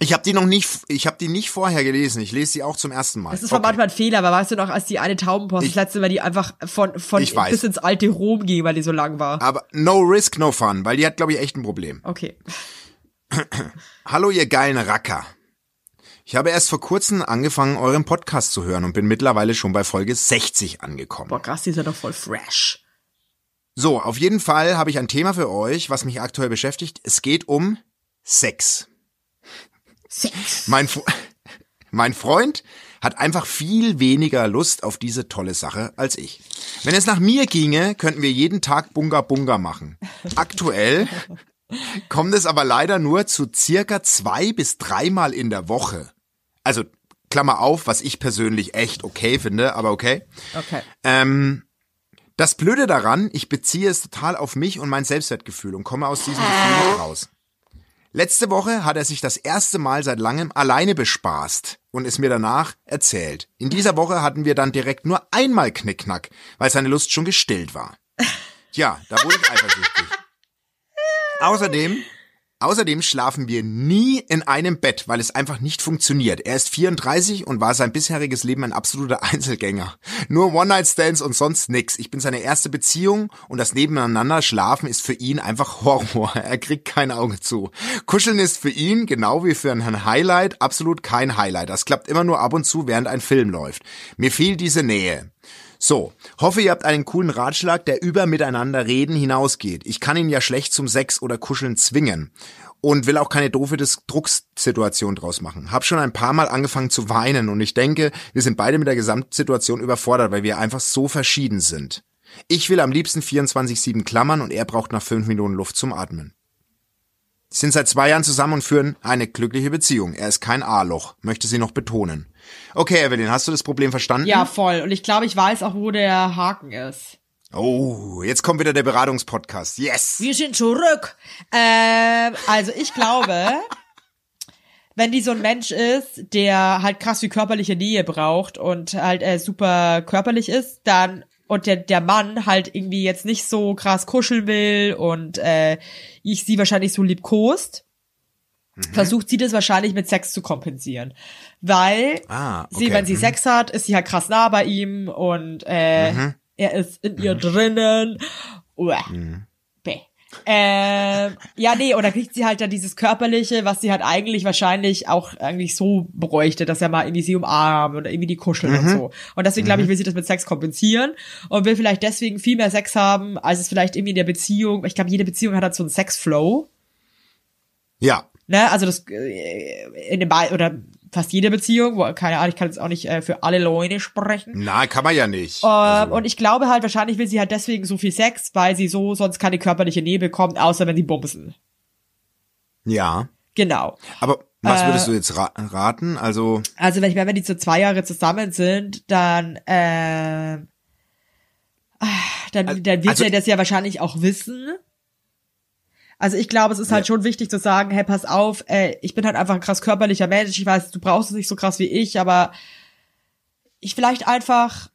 Ich habe die noch nicht, ich habe die nicht vorher gelesen. Ich lese sie auch zum ersten Mal. Das ist okay. manchmal ein Fehler, aber weißt du noch, als die eine Taubenpost, Ich- das letzte Mal, die einfach von, von Ich weiß. bis ins alte Rom ging, weil die so lang war. Aber no risk, no fun, weil die hat, glaube ich, echt ein Problem. Okay. Hallo, ihr geilen Racker. Ich habe erst vor kurzem angefangen, euren Podcast zu hören und bin mittlerweile schon bei Folge 60 angekommen. Boah, krass, die ist ja doch voll fresh. So, auf jeden Fall habe ich ein Thema für euch, was mich aktuell beschäftigt. Es geht um Sex. Sex. Mein, mein Freund hat einfach viel weniger Lust auf diese tolle Sache als ich. Wenn es nach mir ginge, könnten wir jeden Tag Bunga Bunga machen. Aktuell kommt es aber leider nur zu circa zwei bis dreimal in der Woche. Also, Klammer auf, was ich persönlich echt okay finde, aber okay. Okay. Ähm, das Blöde daran, ich beziehe es total auf mich und mein Selbstwertgefühl und komme aus diesem Gefühl nicht raus. Letzte Woche hat er sich das erste Mal seit langem alleine bespaßt und es mir danach erzählt. In dieser Woche hatten wir dann direkt nur einmal Knickknack, weil seine Lust schon gestillt war. Tja, da wurde ich eifersüchtig. Außerdem, außerdem schlafen wir nie in einem Bett, weil es einfach nicht funktioniert. Er ist 34 und war sein bisheriges Leben ein absoluter Einzelgänger. Nur One-Night-Stands und sonst nix. Ich bin seine erste Beziehung und das Nebeneinander schlafen ist für ihn einfach Horror. Er kriegt kein Auge zu. Kuscheln ist für ihn, genau wie für einen Highlight, absolut kein Highlight. Das klappt immer nur ab und zu, während ein Film läuft. Mir fehlt diese Nähe. So, hoffe ihr habt einen coolen Ratschlag, der über miteinander reden hinausgeht. Ich kann ihn ja schlecht zum Sex oder Kuscheln zwingen und will auch keine doofe Drucksituation draus machen. Hab schon ein paar Mal angefangen zu weinen und ich denke, wir sind beide mit der Gesamtsituation überfordert, weil wir einfach so verschieden sind. Ich will am liebsten 24-7 klammern und er braucht nach fünf Minuten Luft zum Atmen. Sie sind seit zwei Jahren zusammen und führen eine glückliche Beziehung. Er ist kein A-Loch, möchte sie noch betonen. Okay, Evelyn, hast du das Problem verstanden? Ja, voll. Und ich glaube, ich weiß auch, wo der Haken ist. Oh, jetzt kommt wieder der Beratungspodcast. Yes! Wir sind zurück. Ähm, also ich glaube, wenn die so ein Mensch ist, der halt krass viel körperliche Nähe braucht und halt äh, super körperlich ist, dann und der, der Mann halt irgendwie jetzt nicht so krass kuscheln will und äh, ich sie wahrscheinlich so liebkost, versucht sie das wahrscheinlich mit Sex zu kompensieren. Weil Ah, sie, okay. wenn sie Mhm. Sex hat, ist sie halt krass nah bei ihm und äh, er ist in ihr drinnen. Uah. Bäh. Ähm, ja, nee, oder kriegt sie halt dann dieses Körperliche, was sie halt eigentlich wahrscheinlich auch eigentlich so bräuchte, dass er mal irgendwie sie umarmt oder irgendwie die kuscheln und so. Und deswegen glaube ich, will sie das mit Sex kompensieren und will vielleicht deswegen viel mehr Sex haben, als es vielleicht irgendwie in der Beziehung, ich glaube, jede Beziehung hat halt so einen Sexflow, Ja. ne, also das, äh, in dem, oder fast jede Beziehung, keine Ahnung, ich kann jetzt auch nicht äh, für alle Leute sprechen. Na, kann man ja nicht. Ähm, Also, und ich glaube halt, wahrscheinlich will sie halt deswegen so viel Sex, weil sie so sonst keine körperliche Nähe bekommt, außer wenn sie bumsen. ja. Genau. Aber was Äh, würdest du jetzt ra raten? Also, Also wenn ich wenn die so zwei Jahre zusammen sind, dann ähm, ah, dann, dann wird also- er das ja wahrscheinlich auch wissen. Also ich glaube, es ist halt Ja. schon wichtig zu sagen, hey, pass auf, äh, ich bin halt einfach ein krass körperlicher Mensch. Ich weiß, du brauchst es nicht so krass wie ich, aber ich vielleicht einfach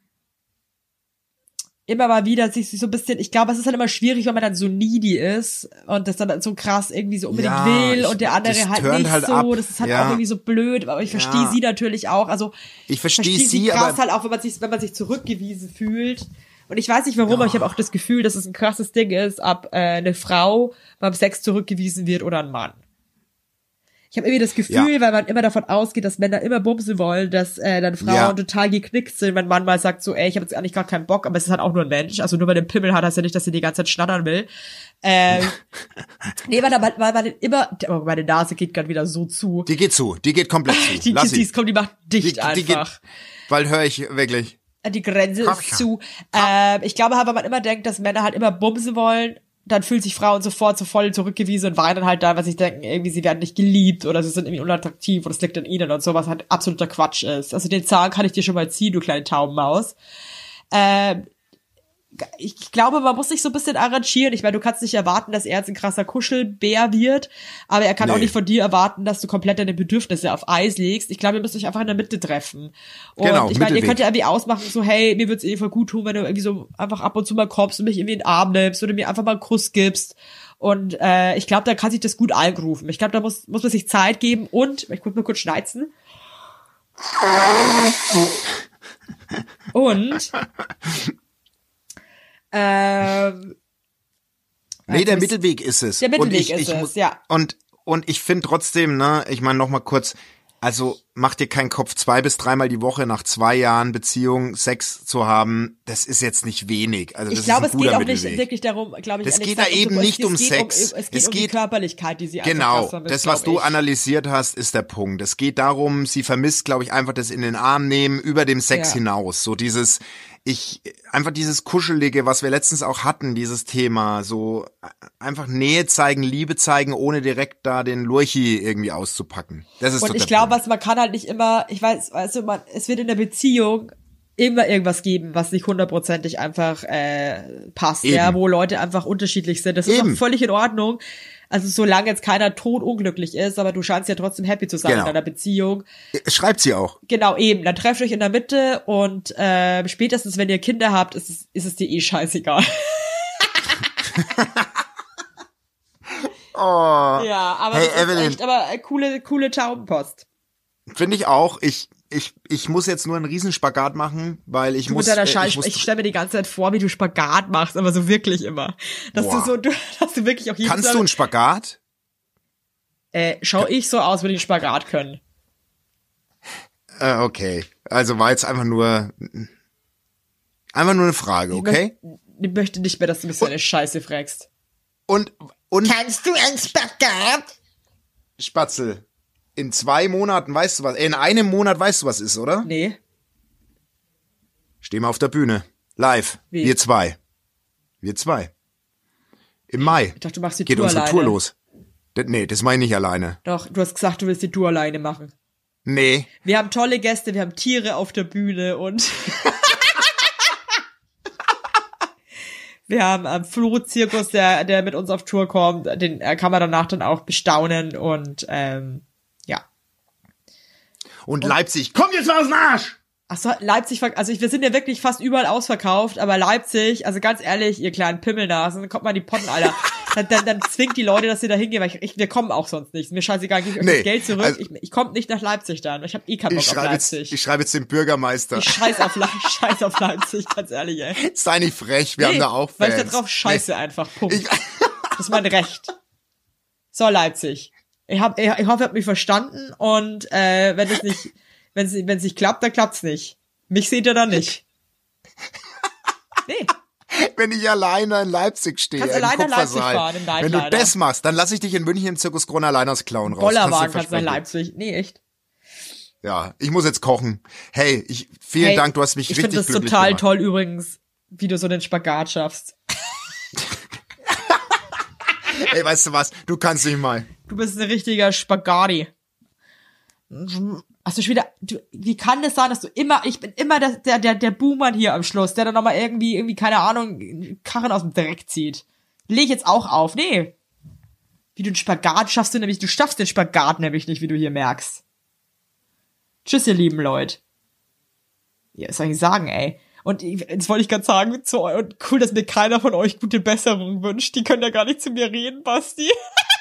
immer mal wieder sich so ein bisschen, ich glaube, es ist halt immer schwierig, wenn man dann so needy ist und das dann so krass irgendwie so unbedingt Ja, will ich- und der andere halt nicht halt so. ab. Das ist halt Ja. auch irgendwie so blöd, aber ich verstehe Ja. sie natürlich auch. Also ich verstehe verstehe sie sie, krass aber halt auch, wenn man sich, wenn man sich zurückgewiesen fühlt. Und ich weiß nicht warum, aber ich habe auch das Gefühl, dass es ein krasses Ding ist, ob äh, eine Frau beim Sex zurückgewiesen wird oder ein Mann. Ich habe irgendwie das Gefühl, Ja. weil man immer davon ausgeht, dass Männer immer bumsen wollen, dass äh, dann Frauen Ja. total geknickt sind, wenn man mal sagt so, ey, ich habe jetzt eigentlich gar keinen Bock, aber es ist halt auch nur ein Mensch. Also nur weil einen Pimmel hat, heißt ja nicht, dass er die ganze Zeit schnattern will. Ähm, nee, weil, weil, weil man immer, oh, meine Nase geht gerade wieder so zu. die geht zu. Die geht komplett zu. Die, Lass die, die, kommt, die macht dicht Die, die einfach. geht, weil höre ich wirklich. Die Grenze Komm ist zu. Ähm, ich glaube halt, wenn man immer denkt, dass Männer halt immer bumsen wollen, dann fühlt sich Frauen sofort so voll zurückgewiesen und weinen halt da, weil sie denken, irgendwie sie werden nicht geliebt oder sie sind irgendwie unattraktiv oder es liegt an ihnen und so, was halt absoluter Quatsch ist. Also den Zahn kann ich dir schon mal ziehen, du kleine Taubenmaus. Ähm, ich glaube, man muss sich so ein bisschen arrangieren. Ich meine, du kannst nicht erwarten, dass er jetzt ein krasser Kuschelbär wird, aber er kann auch Nee. nicht von dir erwarten, dass du komplett deine Bedürfnisse auf Eis legst. Ich glaube, ihr müsst euch einfach in der Mitte treffen. Und Genau, ich meine, ihr könnt ja irgendwie ausmachen, so, hey, mir wird's eh voll gut tun, wenn du irgendwie so einfach ab und zu mal kommst und mich irgendwie in den Arm nimmst oder mir einfach mal einen Kuss gibst. Und äh, ich glaube, da kann sich das gut einrufen. Ich glaube, da muss, muss man sich Zeit geben und, ich muss mal kurz schneizen. Und ähm, Nee, der Mittelweg ist es. Der Mittelweg und ich, ist ich es, ja. Und, und ich finde trotzdem, ne, ich meine noch mal kurz, also mach dir keinen Kopf, zwei bis dreimal die Woche nach zwei Jahren Beziehung Sex zu haben, das ist jetzt nicht wenig. Also das ich glaube, es geht auch nicht Mittelweg. wirklich darum, glaube ich, Das ehrlich geht da eben nicht es um Sex. Um, es geht Es um die Körperlichkeit, die sie Genau, vermisst, das, was du ich. analysiert hast, ist der Punkt. Es geht darum, sie vermisst, glaube ich, einfach das in den Arm nehmen, über dem Sex Ja. hinaus. So dieses, ich, einfach dieses Kuschelige, was wir letztens auch hatten, dieses Thema, so einfach Nähe zeigen, Liebe zeigen, ohne direkt da den Lurchi irgendwie auszupacken. Das ist Und ich glaube, man kann halt nicht immer, ich weiß, weißt du, man, es wird in der Beziehung immer irgendwas geben, was nicht hundertprozentig einfach äh, passt, Eben. ja, wo Leute einfach unterschiedlich sind. Das ist Eben. auch völlig in Ordnung. Also solange jetzt keiner totunglücklich ist, aber du scheinst ja trotzdem happy zu sein Genau. in deiner Beziehung. Schreibt sie auch. Genau, eben. Dann trefft euch in der Mitte und äh, spätestens, wenn ihr Kinder habt, ist es, ist es dir eh scheißegal. Oh, Ja, aber Hey, Evelyn. echt, aber äh, coole, coole Taubenpost. finde ich auch. Ich, ich, ich muss jetzt nur einen Riesenspagat machen, weil ich Du muss, mit deiner äh, Scheiß, ich ich, stelle mir die ganze Zeit vor, wie du Spagat machst, aber so wirklich immer. Dass Boah. du so, du, dass du wirklich auch Kannst Mal, du einen Spagat? äh, schau ich so aus, würde ich einen Spagat können. Äh, okay. Also war jetzt einfach nur einfach nur eine Frage, okay? Ich möchte nicht mehr, dass du mich so eine Scheiße fragst. Und und Kannst du ein Spagat? Spatzel, in zwei Monaten weißt du was, äh, in einem Monat weißt du was ist, oder? Nee. Stehen wir auf der Bühne, live, Wie? wir zwei, wir zwei. Im Mai Ich dachte, du machst die geht Tour unsere alleine. Tour los. D nee, das meine ich nicht alleine. Doch, du hast gesagt, du willst die Tour alleine machen. Nee, Wir haben tolle Gäste, wir haben Tiere auf der Bühne und wir haben einen Flohzirkus, der, der mit uns auf Tour kommt. Den äh, kann man danach dann auch bestaunen und ähm. Und Leipzig, komm jetzt mal aus dem Arsch! Ach so, Leipzig, also ich, wir sind ja wirklich fast überall ausverkauft, aber Leipzig, also ganz ehrlich, ihr kleinen Pimmelnasen, kommt mal in die Potten, Alter. Dann, dann, dann zwingt die Leute, dass sie da hingehen, weil ich, ich, wir kommen auch sonst nicht. Mir scheißegal, gib euch Nee, das Geld zurück. also- ich ich komme nicht nach Leipzig dann. Ich habe eh keinen Bock Ich auf schreibe jetzt, Leipzig. ich schreibe jetzt den Bürgermeister. Ich scheiß auf, Le scheiß auf Leipzig, ganz ehrlich, ey. Sei nicht frech, wir haben da auch Fans. Weil ich da drauf scheiße einfach. Punkt. Ich- das ist mein Recht. So, Leipzig. Ich, hab, ich, ich hoffe, ihr habt mich verstanden und äh, wenn es nicht, wenn es wenn es nicht klappt, dann klappt's nicht. Mich seht ihr dann nicht. Nee. wenn ich alleine in Leipzig stehe, Kannst im alleine nach Leipzig Kupfersaal. fahren, im Wenn du das machst, dann lasse ich dich in München im Zirkus aus Clown raus. Bollerwagen Kannst du versprechen. Leipzig. Nee, echt. Ja, ich muss jetzt kochen. Hey, ich, vielen Hey, Dank, du hast mich Ich richtig finde das glücklich total gemacht. toll übrigens, wie du so den Spagat schaffst. Ey, weißt du was? Du kannst nicht mal. Du bist ein richtiger. Hast du schon wieder, du, wie kann das sein, dass du immer, ich bin immer der, der, der, der Buhmann hier am Schluss, der dann nochmal irgendwie, irgendwie, keine Ahnung, Karren aus dem Dreck zieht. Leg ich jetzt auch auf. Nee. Wie du den Spagat schaffst du nämlich, du schaffst den Spagat nämlich nicht, wie du hier merkst. Tschüss, ihr lieben Leute. Ja, was soll ich sagen, ey? Und jetzt wollte ich gerade sagen, zu und cool, dass mir keiner von euch gute Besserung wünscht. Die können ja gar nicht zu mir reden, Basti.